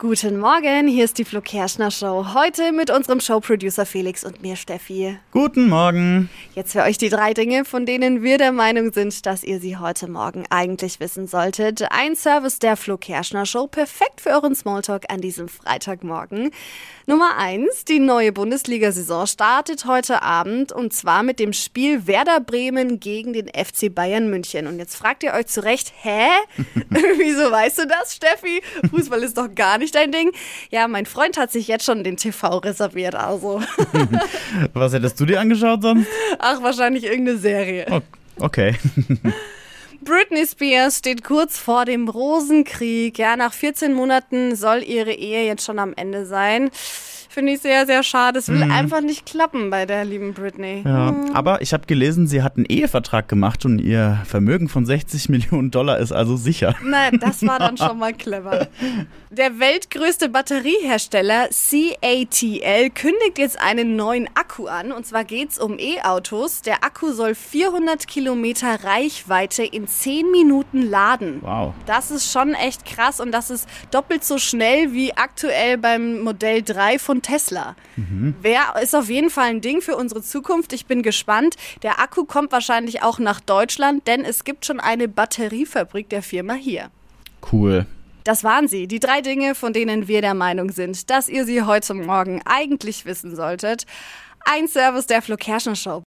Guten Morgen, hier ist die Flo Kerschner Show. Heute mit unserem Showproducer Felix und mir Steffi. Guten Morgen. Jetzt für euch die drei Dinge, von denen wir der Meinung sind, dass ihr sie heute Morgen eigentlich wissen solltet. Ein Service der Flo Kerschner Show, perfekt für euren Smalltalk an diesem Freitagmorgen. Nummer eins: Die neue Bundesliga-Saison startet heute Abend und zwar mit dem Spiel Werder Bremen gegen den FC Bayern München. Und jetzt fragt ihr euch zu Recht, hä? Wieso weißt du das, Steffi? Fußball ist doch gar nicht dein Ding. Ja, mein Freund hat sich jetzt schon den TV reserviert, also. Was hättest du dir angeschaut sonst? Ach, wahrscheinlich irgendeine Serie. Okay. Britney Spears steht kurz vor dem Rosenkrieg. Ja, nach 14 Monaten soll ihre Ehe jetzt schon am Ende sein. Finde ich sehr, sehr schade. Es will Mhm. einfach nicht klappen bei der lieben Britney. Ja, aber ich habe gelesen, sie hat einen Ehevertrag gemacht und ihr Vermögen von 60 Millionen Dollar ist also sicher. Na, das war dann schon mal clever. Der weltgrößte Batteriehersteller CATL kündigt jetzt einen neuen Akku an. Und zwar geht's um E-Autos. Der Akku soll 400 Kilometer Reichweite in 10 Minuten laden. Wow. Das ist schon echt krass und das ist doppelt so schnell wie aktuell beim Modell 3 von Tesla. Wer ist auf jeden Fall ein Ding für unsere Zukunft. Ich bin gespannt. Der Akku kommt wahrscheinlich auch nach Deutschland, denn es gibt schon eine Batteriefabrik der Firma hier. Cool. Das waren sie, die drei Dinge, von denen wir der Meinung sind, dass ihr sie heute Morgen eigentlich wissen solltet. Ein Service der Flo Kerschner Show.